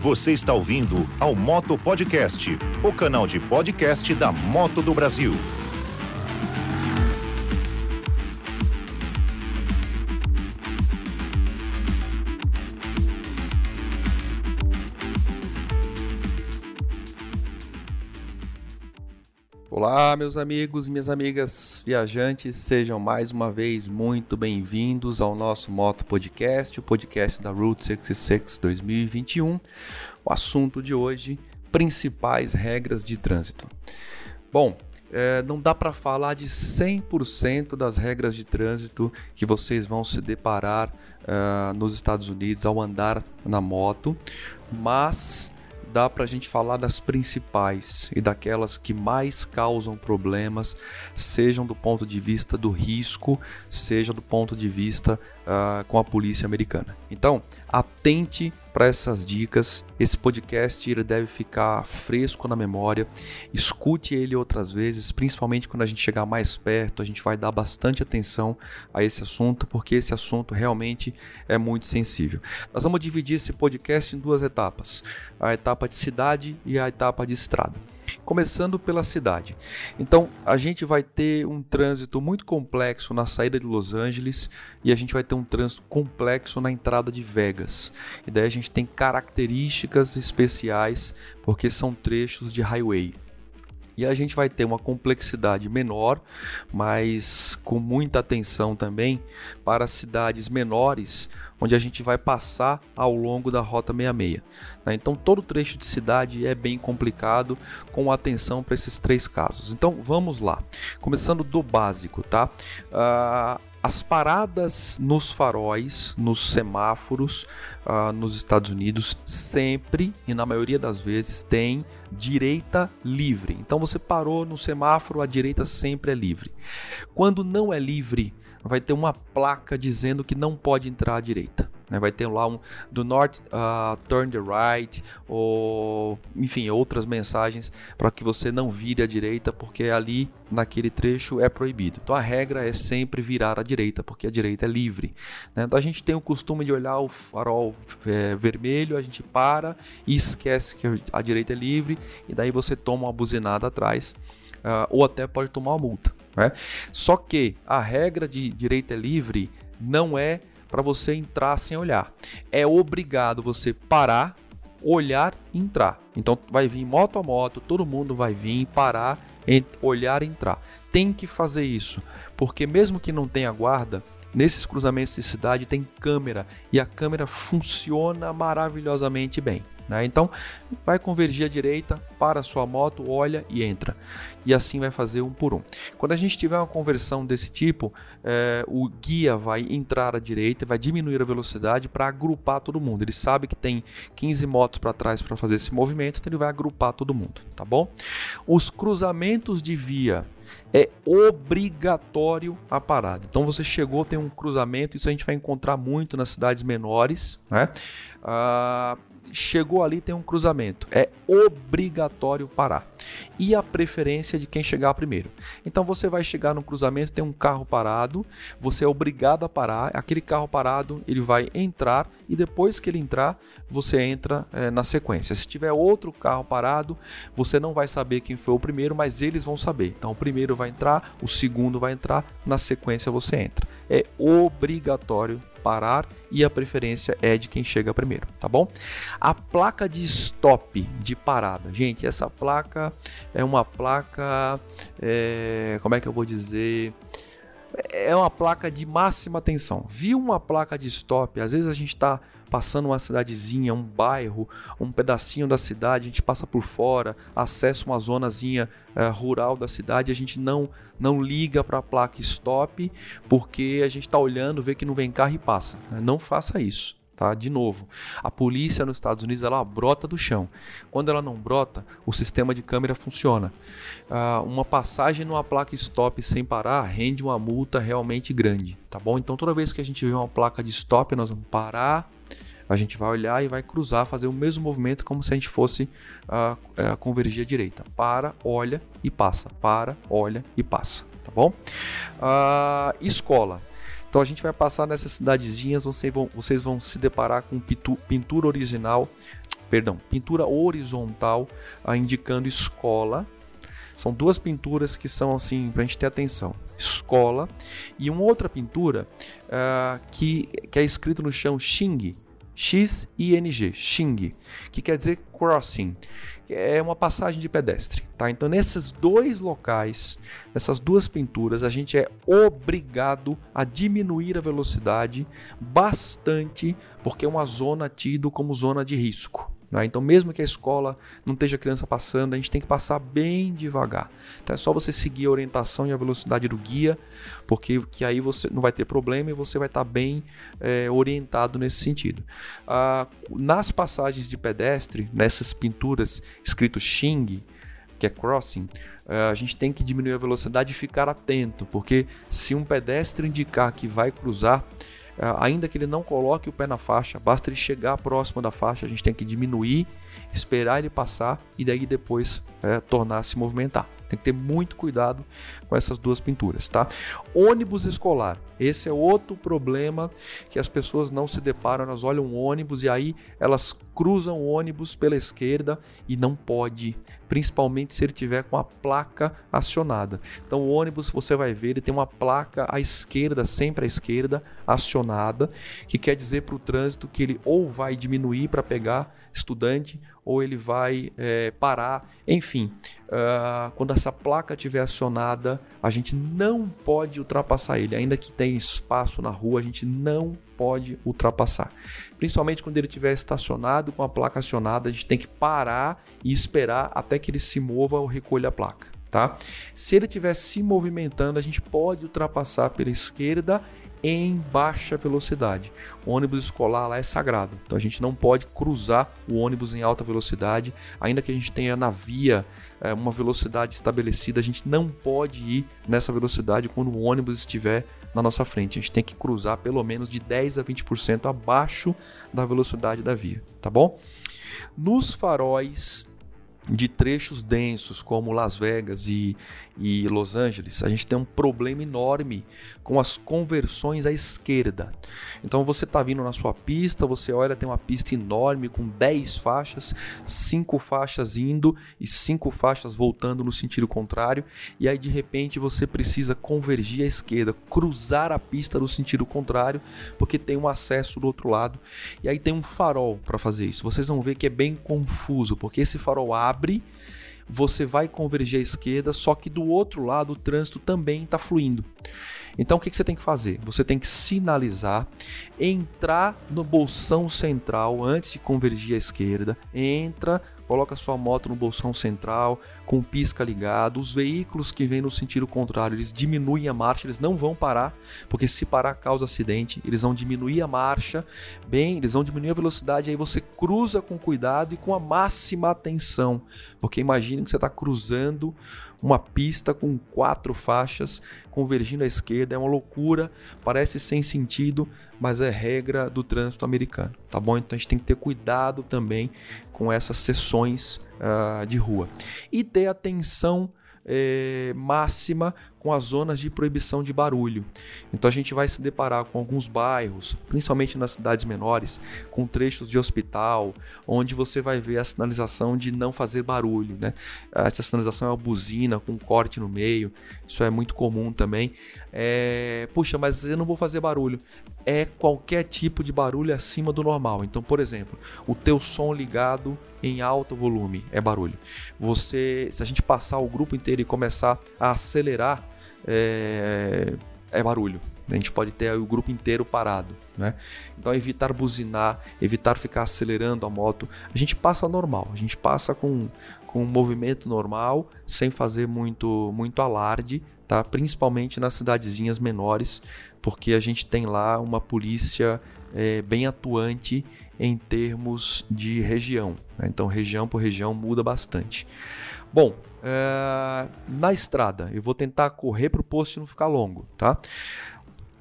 Você está ouvindo ao Moto Podcast, o canal de podcast da Moto do Brasil. Olá, meus amigos minhas amigas viajantes, sejam mais uma vez muito bem-vindos ao nosso Moto Podcast, o podcast da Route 66 2021. O assunto de hoje: principais regras de trânsito. Bom, é, não dá para falar de 100% das regras de trânsito que vocês vão se deparar uh, nos Estados Unidos ao andar na moto, mas dá para a gente falar das principais e daquelas que mais causam problemas, sejam do ponto de vista do risco, seja do ponto de vista uh, com a polícia americana. Então, atente para essas dicas. Esse podcast ele deve ficar fresco na memória. Escute ele outras vezes, principalmente quando a gente chegar mais perto. A gente vai dar bastante atenção a esse assunto, porque esse assunto realmente é muito sensível. Nós vamos dividir esse podcast em duas etapas: a etapa de cidade e a etapa de estrada começando pela cidade. Então, a gente vai ter um trânsito muito complexo na saída de Los Angeles e a gente vai ter um trânsito complexo na entrada de Vegas. E daí a gente tem características especiais porque são trechos de highway. E a gente vai ter uma complexidade menor, mas com muita atenção também para cidades menores, onde a gente vai passar ao longo da Rota 66. Né? Então, todo trecho de cidade é bem complicado, com atenção para esses três casos. Então, vamos lá. Começando do básico, tá? Uh, as paradas nos faróis, nos semáforos uh, nos Estados Unidos, sempre e na maioria das vezes tem direita livre. Então você parou no semáforo, a direita sempre é livre. Quando não é livre, vai ter uma placa dizendo que não pode entrar à direita. Né? Vai ter lá um do north uh, turn the right ou enfim outras mensagens para que você não vire à direita porque ali naquele trecho é proibido. Então a regra é sempre virar à direita porque a direita é livre. Né? Então a gente tem o costume de olhar o farol é, vermelho, a gente para e esquece que a direita é livre e daí você toma uma buzinada atrás uh, ou até pode tomar uma multa. Né? Só que a regra de direita é livre não é para você entrar sem olhar. É obrigado você parar, olhar e entrar. Então vai vir moto a moto, todo mundo vai vir, parar, olhar e entrar. Tem que fazer isso, porque mesmo que não tenha guarda, nesses cruzamentos de cidade tem câmera e a câmera funciona maravilhosamente bem. Né? Então, vai convergir à direita, para a sua moto, olha e entra. E assim vai fazer um por um. Quando a gente tiver uma conversão desse tipo, é, o guia vai entrar à direita, vai diminuir a velocidade para agrupar todo mundo. Ele sabe que tem 15 motos para trás para fazer esse movimento, então ele vai agrupar todo mundo, tá bom? Os cruzamentos de via é obrigatório a parada. Então você chegou, tem um cruzamento, isso a gente vai encontrar muito nas cidades menores, né? Ah, chegou ali tem um cruzamento. É obrigatório parar. E a preferência de quem chegar primeiro. Então você vai chegar no cruzamento, tem um carro parado, você é obrigado a parar. Aquele carro parado, ele vai entrar e depois que ele entrar, você entra é, na sequência. Se tiver outro carro parado, você não vai saber quem foi o primeiro, mas eles vão saber. Então o primeiro vai entrar, o segundo vai entrar, na sequência você entra. É obrigatório parar e a preferência é de quem chega primeiro, tá bom? A placa de stop, de parada, gente, essa placa é uma placa, é, como é que eu vou dizer? É uma placa de máxima atenção. Viu uma placa de stop? Às vezes a gente está passando uma cidadezinha, um bairro, um pedacinho da cidade, a gente passa por fora, acessa uma zonazinha uh, rural da cidade, a gente não não liga para a placa stop porque a gente está olhando, vê que não vem carro e passa. Não faça isso. Tá? De novo, a polícia nos Estados Unidos ela brota do chão. Quando ela não brota, o sistema de câmera funciona. Uh, uma passagem numa placa stop sem parar rende uma multa realmente grande, tá bom? Então toda vez que a gente vê uma placa de stop, nós vamos parar, a gente vai olhar e vai cruzar, fazer o mesmo movimento como se a gente fosse uh, uh, convergir à direita. Para, olha e passa. Para, olha e passa. Tá bom? Uh, escola. Então a gente vai passar nessas cidadezinhas, vocês vão, vocês vão se deparar com pintura original perdão, pintura horizontal ah, indicando escola. São duas pinturas que são assim para a gente ter atenção: escola e uma outra pintura uh, que, que é escrito no chão Xing, X-I-N-G, Xing, que quer dizer crossing, é uma passagem de pedestre, tá? Então nesses dois locais, nessas duas pinturas, a gente é obrigado a diminuir a velocidade bastante, porque é uma zona tido como zona de risco. Né? Então, mesmo que a escola não esteja a criança passando, a gente tem que passar bem devagar. Então, é só você seguir a orientação e a velocidade do guia, porque que aí você não vai ter problema e você vai estar bem é, orientado nesse sentido. Ah, nas passagens de pedestre, nessas pinturas escrito Xing, que é crossing, eh, a gente tem que diminuir a velocidade e ficar atento, porque se um pedestre indicar que vai cruzar, ainda que ele não coloque o pé na faixa, basta ele chegar próximo da faixa, a gente tem que diminuir, esperar ele passar e daí depois é, tornar se movimentar. Tem que ter muito cuidado com essas duas pinturas, tá? Ônibus escolar. Esse é outro problema que as pessoas não se deparam, elas olham o ônibus e aí elas cruzam o ônibus pela esquerda e não pode, principalmente se ele tiver com a placa acionada. Então o ônibus você vai ver, ele tem uma placa à esquerda, sempre à esquerda, acionada, que quer dizer para o trânsito que ele ou vai diminuir para pegar estudante ou ele vai é, parar. Enfim, uh, quando essa placa estiver acionada, a gente não pode ultrapassar ele, ainda que tenha espaço na rua, a gente não pode ultrapassar. Principalmente quando ele estiver estacionado com a placa acionada, a gente tem que parar e esperar até que ele se mova ou recolha a placa. Tá? Se ele estiver se movimentando, a gente pode ultrapassar pela esquerda em baixa velocidade. O ônibus escolar lá é sagrado, então a gente não pode cruzar o ônibus em alta velocidade, ainda que a gente tenha na via é, uma velocidade estabelecida, a gente não pode ir nessa velocidade quando o ônibus estiver na nossa frente. A gente tem que cruzar pelo menos de 10 a 20% abaixo da velocidade da via, tá bom? Nos faróis de trechos densos como Las Vegas e, e Los Angeles, a gente tem um problema enorme com as conversões à esquerda. Então você está vindo na sua pista, você olha, tem uma pista enorme com 10 faixas, 5 faixas indo e 5 faixas voltando no sentido contrário, e aí de repente você precisa convergir à esquerda, cruzar a pista no sentido contrário, porque tem um acesso do outro lado, e aí tem um farol para fazer isso. Vocês vão ver que é bem confuso, porque esse farol abre abre, você vai convergir à esquerda, só que do outro lado o trânsito também está fluindo. Então o que, que você tem que fazer? Você tem que sinalizar, entrar no bolsão central antes de convergir à esquerda, entra, coloca sua moto no bolsão central, com o pisca ligado. Os veículos que vêm no sentido contrário, eles diminuem a marcha, eles não vão parar, porque se parar causa acidente, eles vão diminuir a marcha, bem, eles vão diminuir a velocidade, aí você cruza com cuidado e com a máxima atenção, porque imagine que você está cruzando uma pista com quatro faixas convergindo à esquerda, é uma loucura, parece sem sentido, mas é regra do trânsito americano, tá bom? Então a gente tem que ter cuidado também com essas sessões uh, de rua e ter atenção é, máxima com as zonas de proibição de barulho. Então a gente vai se deparar com alguns bairros, principalmente nas cidades menores, com trechos de hospital, onde você vai ver a sinalização de não fazer barulho. Né? Essa sinalização é uma buzina com um corte no meio, isso é muito comum também. É, Puxa, mas eu não vou fazer barulho. É qualquer tipo de barulho acima do normal. Então, por exemplo, o teu som ligado em alto volume é barulho. Você, se a gente passar o grupo inteiro e começar a acelerar é, é barulho. A gente pode ter o grupo inteiro parado, né? Então evitar buzinar, evitar ficar acelerando a moto. A gente passa normal, a gente passa com, com um movimento normal, sem fazer muito, muito alarde, tá? Principalmente nas cidadezinhas menores, porque a gente tem lá uma polícia é, bem atuante em termos de região. Né? Então região por região muda bastante. Bom, é, na estrada, eu vou tentar correr para o post não ficar longo, tá?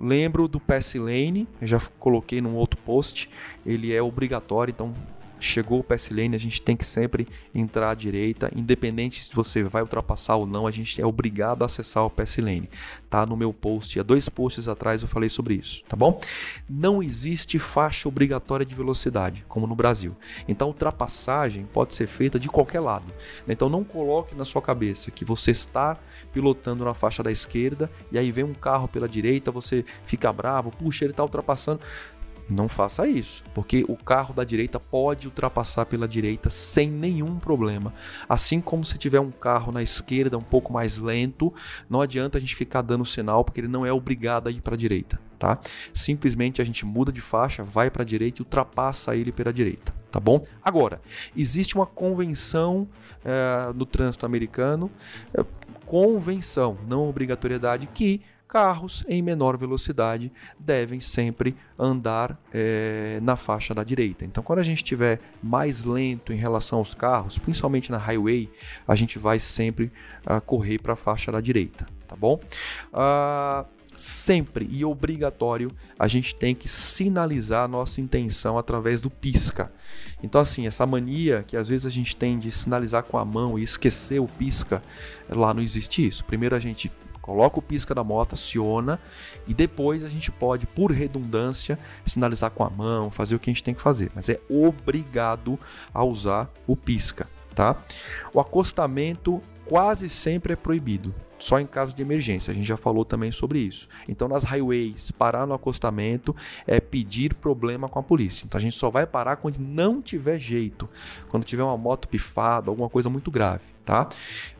Lembro do Pass Lane, eu já coloquei num outro post, ele é obrigatório, então chegou o pass lane, a gente tem que sempre entrar à direita, independente se você vai ultrapassar ou não, a gente é obrigado a acessar o pass lane. Tá no meu post, há dois posts atrás eu falei sobre isso, tá bom? Não existe faixa obrigatória de velocidade, como no Brasil. Então, ultrapassagem pode ser feita de qualquer lado. Então, não coloque na sua cabeça que você está pilotando na faixa da esquerda e aí vem um carro pela direita, você fica bravo, puxa, ele está ultrapassando. Não faça isso, porque o carro da direita pode ultrapassar pela direita sem nenhum problema. Assim como se tiver um carro na esquerda um pouco mais lento, não adianta a gente ficar dando sinal, porque ele não é obrigado a ir para a direita, tá? Simplesmente a gente muda de faixa, vai para a direita e ultrapassa ele pela direita, tá bom? Agora, existe uma convenção é, no trânsito americano, é, convenção, não obrigatoriedade, que carros em menor velocidade devem sempre andar é, na faixa da direita. Então, quando a gente estiver mais lento em relação aos carros, principalmente na highway, a gente vai sempre uh, correr para a faixa da direita, tá bom? Uh, sempre e obrigatório a gente tem que sinalizar a nossa intenção através do pisca. Então, assim, essa mania que às vezes a gente tem de sinalizar com a mão e esquecer o pisca, lá não existe isso. Primeiro a gente coloca o pisca da moto, aciona e depois a gente pode, por redundância, sinalizar com a mão, fazer o que a gente tem que fazer, mas é obrigado a usar o pisca, tá? O acostamento quase sempre é proibido só em caso de emergência. A gente já falou também sobre isso. Então, nas highways, parar no acostamento é pedir problema com a polícia. Então, a gente só vai parar quando não tiver jeito, quando tiver uma moto pifada, alguma coisa muito grave, tá?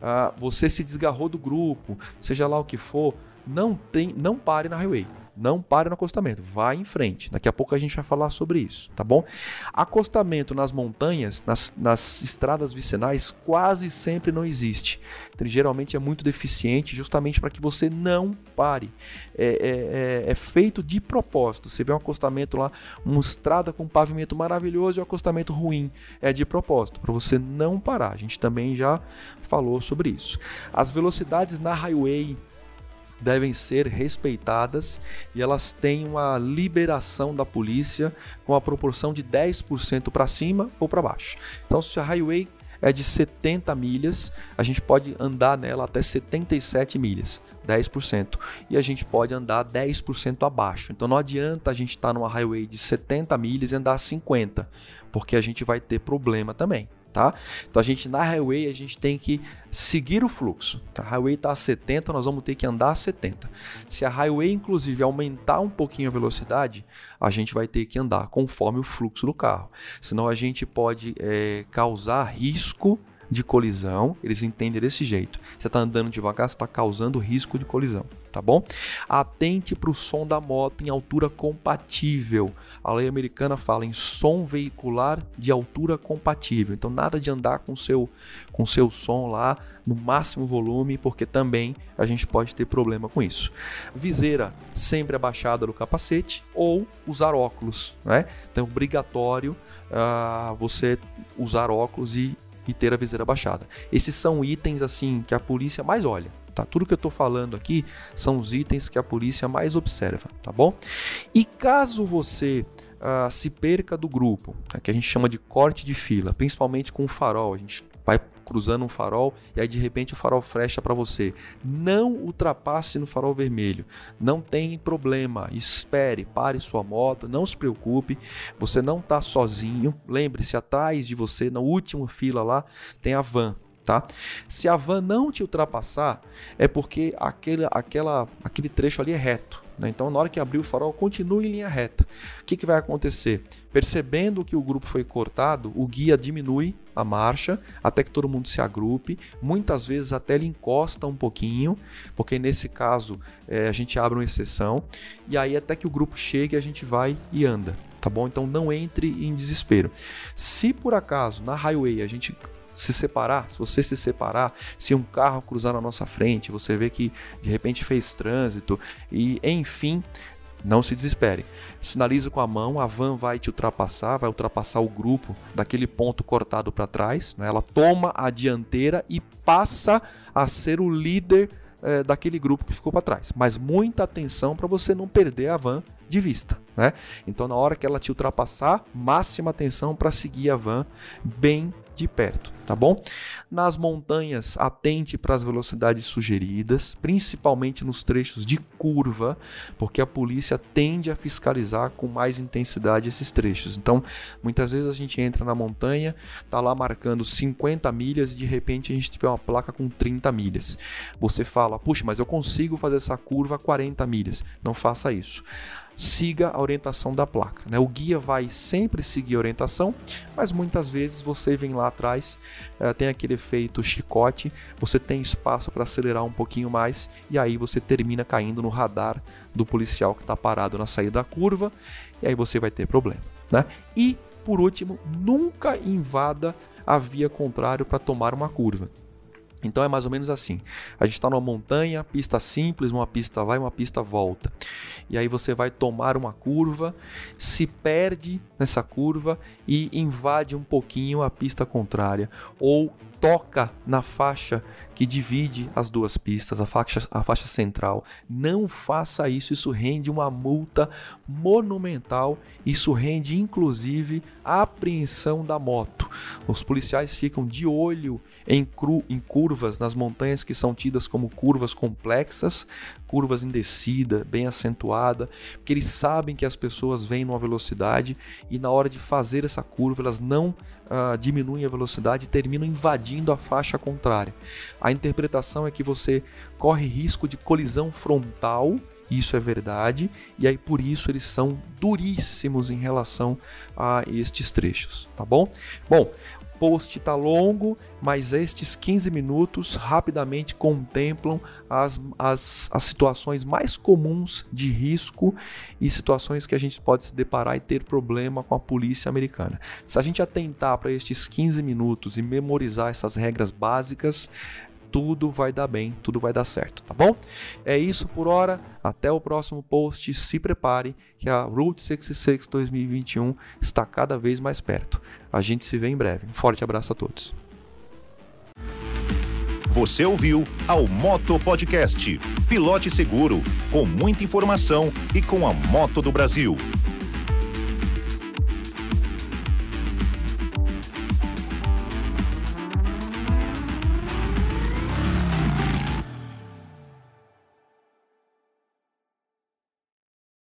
Ah, você se desgarrou do grupo, seja lá o que for, não tem, não pare na highway. Não pare no acostamento, vá em frente. Daqui a pouco a gente vai falar sobre isso, tá bom? Acostamento nas montanhas, nas, nas estradas vicinais, quase sempre não existe. Então, geralmente é muito deficiente, justamente para que você não pare. É, é, é, é, feito de propósito. Você vê um acostamento lá, uma estrada com um pavimento maravilhoso e um acostamento ruim. É de propósito, para você não parar. A gente também já falou sobre isso. As velocidades na highway devem ser respeitadas e elas têm uma liberação da polícia com a proporção de 10% para cima ou para baixo. Então, se a highway é de 70 milhas, a gente pode andar nela até 77 milhas, 10%, e a gente pode andar 10% abaixo. Então não adianta a gente estar tá numa highway de 70 milhas e andar 50, porque a gente vai ter problema também tá? Então a gente na highway a gente tem que seguir o fluxo. A highway está a 70, nós vamos ter que andar a 70. Se a highway inclusive aumentar um pouquinho a velocidade, a gente vai ter que andar conforme o fluxo do carro. Senão a gente pode é, causar risco de colisão, eles entendem desse jeito. Você está andando devagar, você está causando risco de colisão, tá bom? Atente para o som da moto em altura compatível. A lei americana fala em som veicular de altura compatível. Então nada de andar com seu com seu som lá no máximo volume, porque também a gente pode ter problema com isso. Viseira sempre abaixada do capacete ou usar óculos, né? Então é obrigatório uh, você usar óculos e e ter a viseira baixada. Esses são itens assim que a polícia mais olha. Tá? Tudo que eu estou falando aqui são os itens que a polícia mais observa, tá bom? E caso você uh, se perca do grupo, tá? que a gente chama de corte de fila, principalmente com o farol, a gente vai cruzando um farol e aí de repente o farol fecha para você. Não ultrapasse no farol vermelho. Não tem problema. Espere, pare sua moto, não se preocupe. Você não está sozinho. Lembre-se, atrás de você, na última fila lá, tem a van. Tá? Se a van não te ultrapassar, é porque aquele, aquela, aquele trecho ali é reto. Né? Então, na hora que abrir o farol, continue em linha reta. O que, que vai acontecer? Percebendo que o grupo foi cortado, o guia diminui a marcha até que todo mundo se agrupe. Muitas vezes até ele encosta um pouquinho, porque nesse caso é, a gente abre uma exceção. E aí, até que o grupo chegue, a gente vai e anda. Tá bom? Então não entre em desespero. Se por acaso na highway a gente se separar, se você se separar, se um carro cruzar na nossa frente, você vê que de repente fez trânsito e enfim, não se desespere. Sinalize com a mão, a van vai te ultrapassar, vai ultrapassar o grupo daquele ponto cortado para trás. Né? Ela toma a dianteira e passa a ser o líder é, daquele grupo que ficou para trás. Mas muita atenção para você não perder a van de vista, né? Então na hora que ela te ultrapassar, máxima atenção para seguir a van bem de perto, tá bom? Nas montanhas, atente para as velocidades sugeridas, principalmente nos trechos de curva, porque a polícia tende a fiscalizar com mais intensidade esses trechos. Então, muitas vezes a gente entra na montanha, tá lá marcando 50 milhas e de repente a gente tiver uma placa com 30 milhas. Você fala: "Puxa, mas eu consigo fazer essa curva a 40 milhas". Não faça isso siga a orientação da placa. Né? O guia vai sempre seguir a orientação, mas muitas vezes você vem lá atrás, uh, tem aquele efeito chicote, você tem espaço para acelerar um pouquinho mais e aí você termina caindo no radar do policial que está parado na saída da curva e aí você vai ter problema. Né? E por último, nunca invada a via contrária para tomar uma curva. Então é mais ou menos assim. A gente está numa montanha, pista simples, uma pista vai, uma pista volta. E aí você vai tomar uma curva, se perde nessa curva e invade um pouquinho a pista contrária. Ou toca na faixa que divide as duas pistas, a faixa, a faixa central. Não faça isso, isso rende uma multa monumental, isso rende inclusive a apreensão da moto. Os policiais ficam de olho em, cru, em curvas nas montanhas que são tidas como curvas complexas, curvas em descida, bem acentuada, porque eles sabem que as pessoas vêm numa velocidade e na hora de fazer essa curva elas não uh, diminuem a velocidade e terminam invadindo a faixa contrária. A interpretação é que você corre risco de colisão frontal, isso é verdade, e aí por isso eles são duríssimos em relação a estes trechos, tá bom? Bom, post está longo, mas estes 15 minutos rapidamente contemplam as, as, as situações mais comuns de risco e situações que a gente pode se deparar e ter problema com a polícia americana. Se a gente atentar para estes 15 minutos e memorizar essas regras básicas, tudo vai dar bem, tudo vai dar certo, tá bom? É isso por hora, até o próximo post. Se prepare que a Route 66 2021 está cada vez mais perto. A gente se vê em breve. Um forte abraço a todos. Você ouviu ao Moto Podcast. Pilote seguro, com muita informação e com a moto do Brasil.